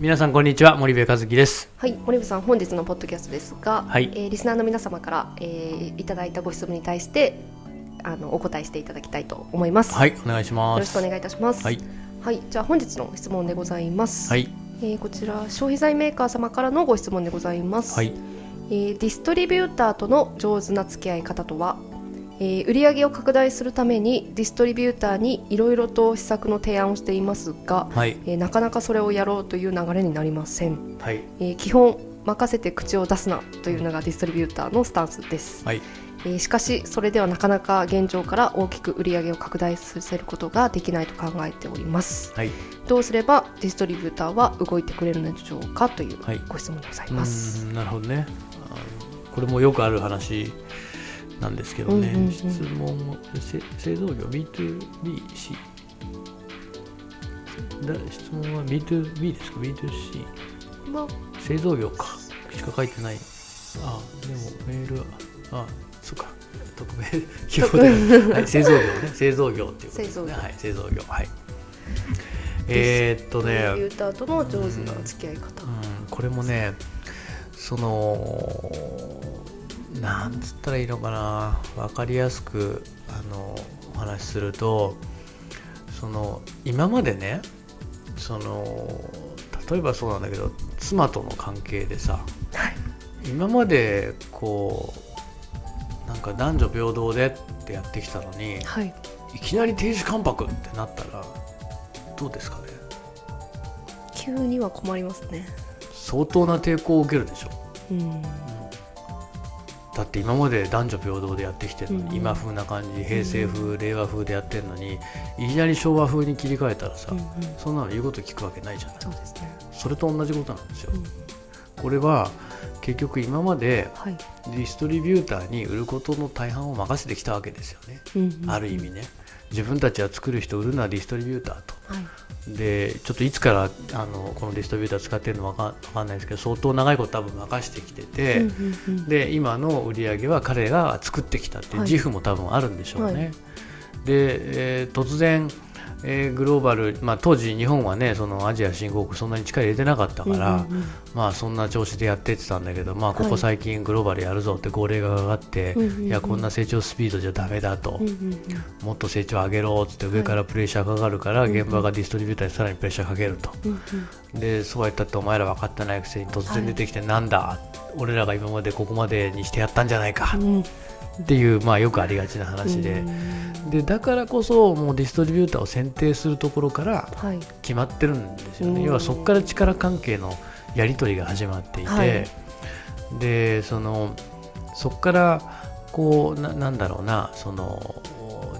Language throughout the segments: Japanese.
皆さんこんにちは森部和樹です。はい森部さん本日のポッドキャストですが、はい。えーリスナーの皆様から、えーいただいたご質問に対してあのお答えしていただきたいと思います、はいお願いします。よろしくお願いいたします。はい。はい、じゃあ本日の質問でございます、はい。えーこちら消費財メーカー様からのご質問でございます、はい。えーディストリビューターとの上手な付き合い方とは、えー売上を拡大するためにディストリビューターにいろいろと施策の提案をしていますが、はい。えーなかなかそれをやろうという流れになりません、はい。えー基本任せて口を出すなというのがディストリビューターのスタンスです、はい。えーしかしそれではなかなか現状から大きく売上を拡大させることができないと考えております。はい。どうすればディストリビューターは動いてくれるのでしょうかというはいご質問でございます、んなるほどね。これもよくある話なんですけどね、うんうんうん。質問をせ製造業 B2BC だ質問は B2B ですか？B2C まあ。製造業か。しか書いてない。あでもメールはあそうか。匿名希望で、はい、製造業ね。製造業っていうことで。すね製造業。はい製造業。はい。えーっとね。ディストリビューターとの上手な付き合い方、うん、これもねそのなんつったらいいのかな。分かりやすくあのお話しするとその今までねその例えばそうなんだけど妻との関係でさはい。今までこうなんか男女平等でってやってきたのにはい。いきなり定時関白ってなったらどうですかね。急には困りますね。相当な抵抗を受けるでしょ。うんだって今まで男女平等でやってきてるのに、うん今風な感じ平成風、令和風でやってるのにいきなり昭和風に切り替えたらさ、うんうん。そんなの言うこと聞くわけないじゃない。そうですね。それと同じことなんですよ、うん。これは結局今まではい、ディストリビューターに売ることの大半を任せてきたわけですよね、うんうん。ある意味ね自分たちは作る人売るのはディストリビューターと。はい。でちょっといつからあのこのディストリビューター使ってるのかわかんないですけど相当長いこと多分任してきてて、うんうんうん。で今の売り上げは彼が作ってきたっていうはい。自負も多分あるんでしょうね。はい。で、えー突然、えーグローバル、まあ、当時日本はねそのアジア新興国そんなに力入れてなかったから、うんうんうん。まあそんな調子でやってってたんだけど、まあ、こはい。こ最近グローバルやるぞって号令がかかって、うんうんうん。いやこんな成長スピードじゃダメだと、うんうんうん。もっと成長上げろっつって上からプレッシャーかかるから、現場がディストリビューターにさらにプレッシャーかけると。うんでそうやったってお前ら分かってないくせに突然出てきてなんだ、俺らが今までここまでにしてやったんじゃないか。うん。うんっていう、まあ、よくありがちな話で,、でだからこそもうディストリビューターを選定するところからはい。決まってるんですよね、うん。要はそこから力関係のやり取りが始まっていて、はい。でそのそこからこうななんだろうなその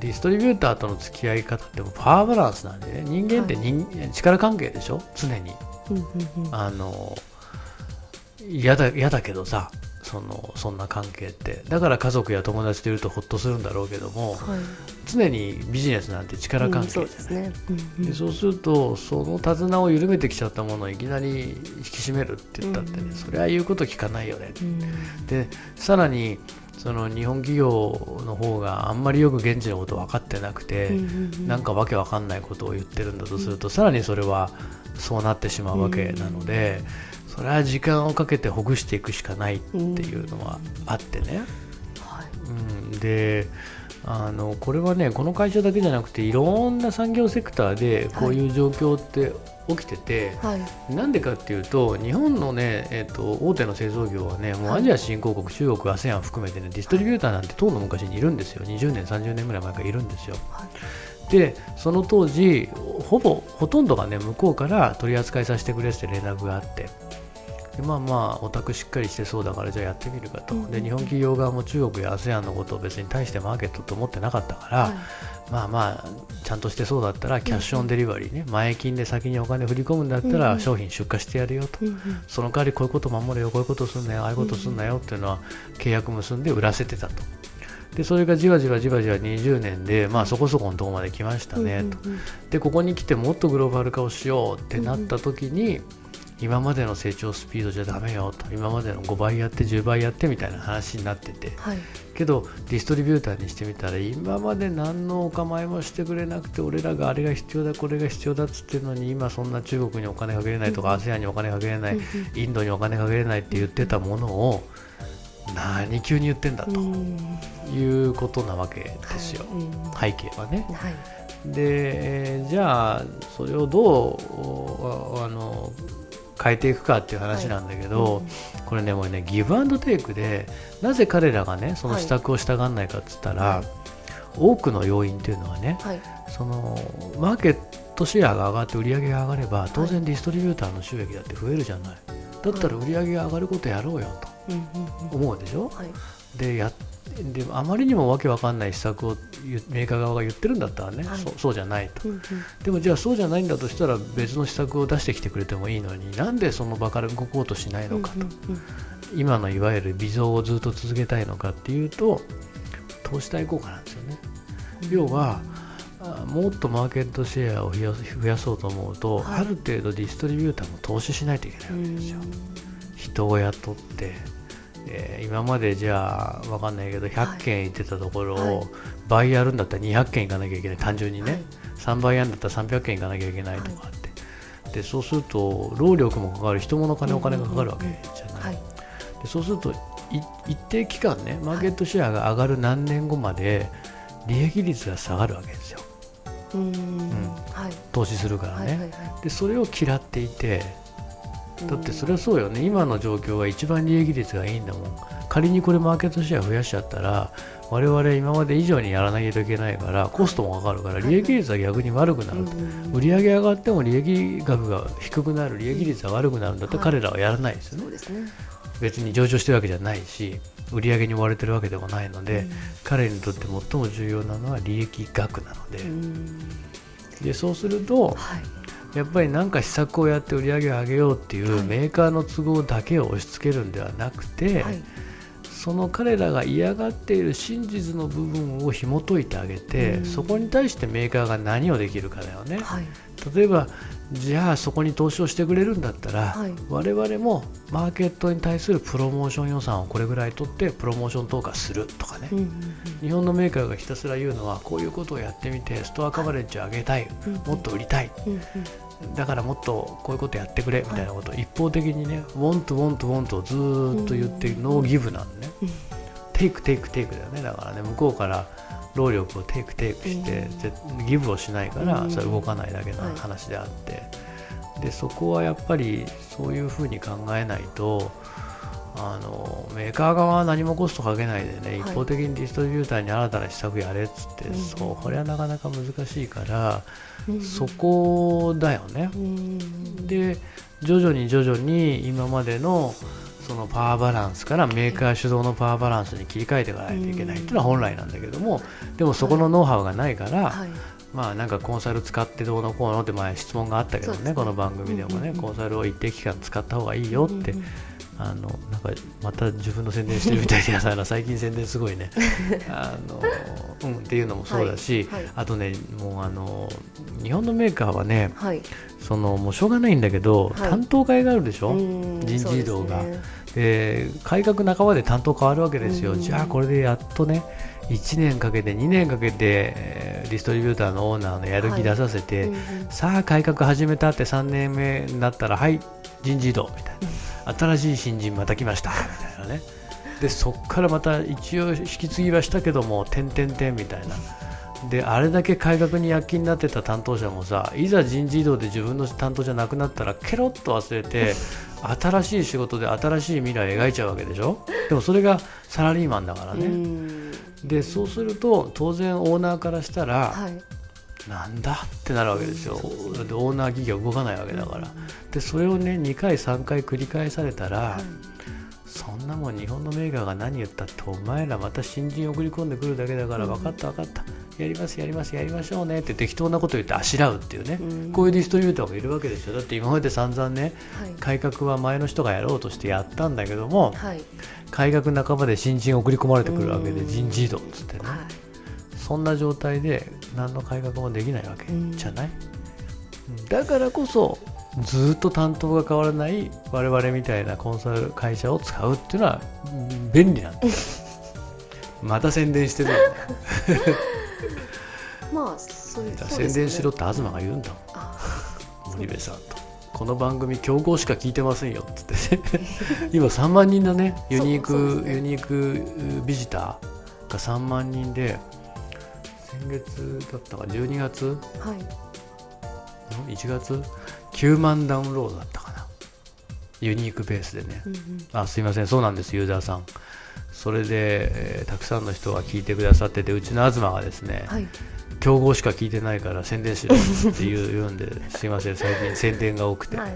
ディストリビューターとの付き合い方ってパワーバランスなんでね。人間って人、力関係でしょ？常に。あの嫌だ嫌だけどさそのそんな関係って。だから家族や友達といるとほっとするんだろうけどもはい。常にビジネスなんて力関係。じゃうんない、そうですね。うんうん。でそうするとその手綱を緩めてきちゃったものをいきなり引き締めるって言ったってね、うん。それは言うこと聞かないよね、うん。でさらにその日本企業の方があんまりよく現地のこと分かってなくて、うんうんうん。なんかわけわかんないことを言ってるんだとすると、さらにそれはそうなってしまうわけなので、それは時間をかけてほぐしていくしかないっていうのはあってね、はいうん、であのこれはねこの会社だけじゃなくていろんな産業セクターでこういう状況って起きてて、はい。なんでかっていうと日本のね、えっと大手の製造業はねもうアジア新興国、中国 ASEAN 含めてねディストリビューターなんて当の昔にいるんですよ。20年30年ぐらい前からいるんですよ。はい。でその当時ほぼほとんどがね向こうから取り扱いさせてくれって連絡があってでまあまあオタクしっかりしてそうだからじゃあやってみるかと、で日本企業側も中国や ASEAN のことを別に対してマーケットと思ってなかったから、はい。まあまあちゃんとしてそうだったらキャッシュオンデリバリーね。前金で先にお金振り込むんだったうんうん。ら商品出荷してやるよと、うんうん。その代わりこういうこと守れよこういうことすんなよああいうことすんなよっていうのは契約結んで売らせてたと。でそれがじわじわじわじわ20年で、まあ、そこそこのところまで来ましたね、と。でここに来てもっとグローバル化をしようってなった時に、今までの成長スピードじゃダメよと今までの5倍やって10倍やってみたいな話になってて、はい。けどディストリビューターにしてみたら今まで何のお構いもしてくれなくて俺らがあれが必要だこれが必要だっつってるのに今そんな中国にお金かけれないとか、ASEAN にお金かけれない、インドにお金かけれないって言ってたものを何急に言ってんだということなわけですよ、背景はね。はい。でじゃあそれをどうあの変えていくかっていう話なんだけど、これねもうねギブアンドテイクでなぜ彼らがねその施策を従わないかっつったら、はい多くの要因っていうのはねはい。そのマーケットシェアが上がって売り上げが上がれば当然ディストリビューターの収益だって増えるじゃない。だったら売り上げが上がることやろうよと思うでしょ？はいでやであまりにもわけわかんない施策をメーカー側が言ってるんだったらね、はい。そうそうじゃないと。うんうん。でもじゃあそうじゃないんだとしたら別の施策を出してきてくれてもいいのになんでその場から動こうとしないのかと、うんうん今のいわゆる微増をずっと続けたいのかっていうと投資対効果なんですよね。要はあもっとマーケットシェアを増や増やそうと思うと、はい。ある程度ディストリビューターも投資しないといけないわけですよ。人を雇って、えー今までじゃあわかんないけど100件行ってたところを、はい。倍やるんだったら200件行かなきゃいけない。単純にね、はい。3倍やるんだったら300件行かなきゃいけないとかって、でそうすると労力もかかる。人もの金お金がかかるわけじゃない、はい。でそうするとい一定期間ねマーケットシェアが上がる何年後まで利益率が下がるわけですよ。うん。はい。投資するからね、はいはいはい。でそれを嫌っていてだってそれはそうよね。今の状況が一番利益率がいいんだもん。仮にこれマーケットシェア増やしちゃったら我々今まで以上にやらなきゃいけないからコストもかかるから利益率は逆に悪くなると。売上上がっても利益額が低くなる利益率が悪くなるんだったらはい。彼らはやらないですよね。そうですね。別に上場してるわけじゃないし売り上げに追われてるわけでもないので、彼にとって最も重要なのは利益額なので,、うん。でそうするとはいやっぱり何か施策をやって売り上げを上げようっていうはい。メーカーの都合だけを押し付けるんではなくて、はい。その彼らが嫌がっている真実の部分を紐解いてあげて、うん。そこに対してメーカーが何をできるかだよね。はい。例えばじゃあそこに投資をしてくれるんだったら、はい。我々もマーケットに対するプロモーション予算をこれぐらい取ってプロモーション投下するとかね、うんうん日本のメーカーがひたすら言うのはこういうことをやってみて store coverage を上げたい、うん。もっと売りたい。うんうんだからもっとこういうことやってくれみたいなことを一方的にね、 want want want をずーっと言って no give なんでね、うん。 take take take だよね。だからね向こうから労力を take take して、 give をしないから、うん。それは動かないだけのはい話であって、でそこはやっぱりそういうふうに考えないとあのメーカー側は何もコストかけないでね、はい。一方的にディストリビューターに新たな施策やれっつって、うんそうこれはなかなか難しいから、うんそこだよね。うんで徐々に徐々に今までのそのパワーバランスからメーカー主導のパワーバランスに切り替えていかないといけないっていうのは本来なんだけどもでもそこのノウハウがないから、はい。まあなんかコンサル使ってどうのこうのって前質問があったけどねね。この番組でもね、コンサルを一定期間使った方がいいよって、あのなんかまた自分の宣伝してるみたいで最近宣伝すごいね。あの、うん、っていうのもそうだし、はいはい。あとねもうあの日本のメーカーはねはい。そのもうしょうがないんだけど、はい。担当会があるでしょ、うん人事異動がですね。で改革半ばで担当変わるわけですよ、うん。じゃあこれでやっとね1年かけて2年かけてえーディストリビューターのオーナーのやる気出させて、さあ改革始めたって3年目になったらはい人事異動みたいな新しい新人また来ました。みたいなね。でそっからまた一応引き継ぎはしたけども点々点みたいな。であれだけ改革に躍起になってた担当者もさいざ人事異動で自分の担当じゃなくなったらケロッと忘れて 新しい仕事で新しい未来を描いちゃうわけでしょ？でもそれがサラリーマンだからね、うん。でそうすると当然オーナーからしたら、はいなんだってなるわけですよ、だってオーナー企業動かないわけだから、でそれをね2回3回繰り返されたら、はいそんなもん日本のメーカーが何言ったってお前らまた新人送り込んでくるだけだからうん。分かった分かった、やりますやりますやりましょうねって適当なこと言ってあしらうっていうね、うんこういうディストリビューターがいるわけですよ。だって今まで散々ねはい。改革は前の人がやろうとしてやったんだけどもはい。改革半ばで新人送り込まれてくるわけで人事異動っつってね、はい。そんな状態で何の改革もできないわけうん。じゃない、うんだからこそずっと担当が変わらない我々みたいなコンサル会社を使うっていうのはうん便利なんだ。また宣伝してる。まあそういうね。宣伝しろって東が言うんだもん。あ森部さんと。この番組競合しか聞いてませんよっつって。ね 今3万人だねユニーク、ユニークビジターが3万人で先月だったか12月はい。ん1月9万ダウンロードだったかな。ユニークベースでね。うんうん。あすいません。そうなんですユーザーさん。それで、えーたくさんの人が聞いてくださっててうちの東がですね、はい。競合しか聞いてないから宣伝しろって言うんですいません。最近宣伝が多くて、はい。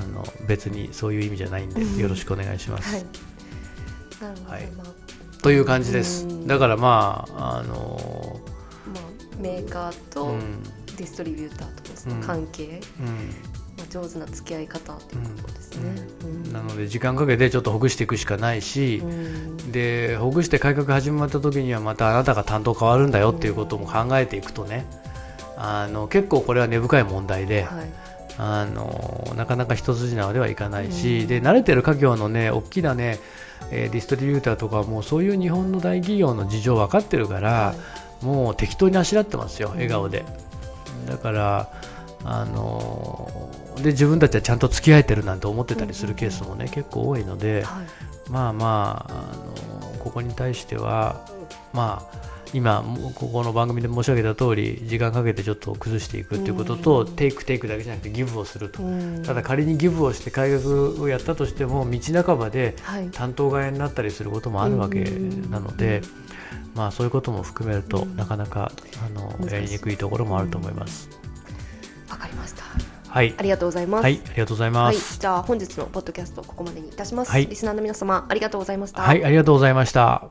あの別にそういう意味じゃないんでよろしくお願いします。はい。なるほど、はい。まあという感じです。うん。だからまああのまあ、メーカーうとん。ディストリビューターとのそうん。の関係、うん。まあ、上手な付き合い方ということですね。うん。なので時間かけてちょっとほぐしていくしかないしう、ん。でほぐして改革始まった時にはまたあなたが担当変わるんだよっていうことも考えていくとねあの結構これは根深い問題で、はい。あのなかなか一筋縄ではいかないし、うん。で慣れてる家業のね大きなね、えーディストリビューターとかはもうそういう日本の大企業の事情分かってるから、はもう適当にあしらってますよ笑顔で、だからあので自分たちはちゃんと付き合えてるなんて思ってたりするケースもね、結構多いので、まあまあ、あのここに対しては、まあ、今、もうここの番組で申し上げた通り、時間かけてちょっと崩していくということと、うんテイクテイクだけじゃなくてギブをすると。うんただ仮にギブをして改革をやったとしても道半ばではい担当替えになったりすることもあるわけうんなので、まあ、そういうことも含めると、うんなかなかあのやりにくいところもあると思います。わかりました。はい、ありがとうございます。はい、ありがとうございまはい、す。じゃあ本日のポッドキャストここまでにいたします。はいリスナーの皆様ありがとうございました。はい、ありがとうございました。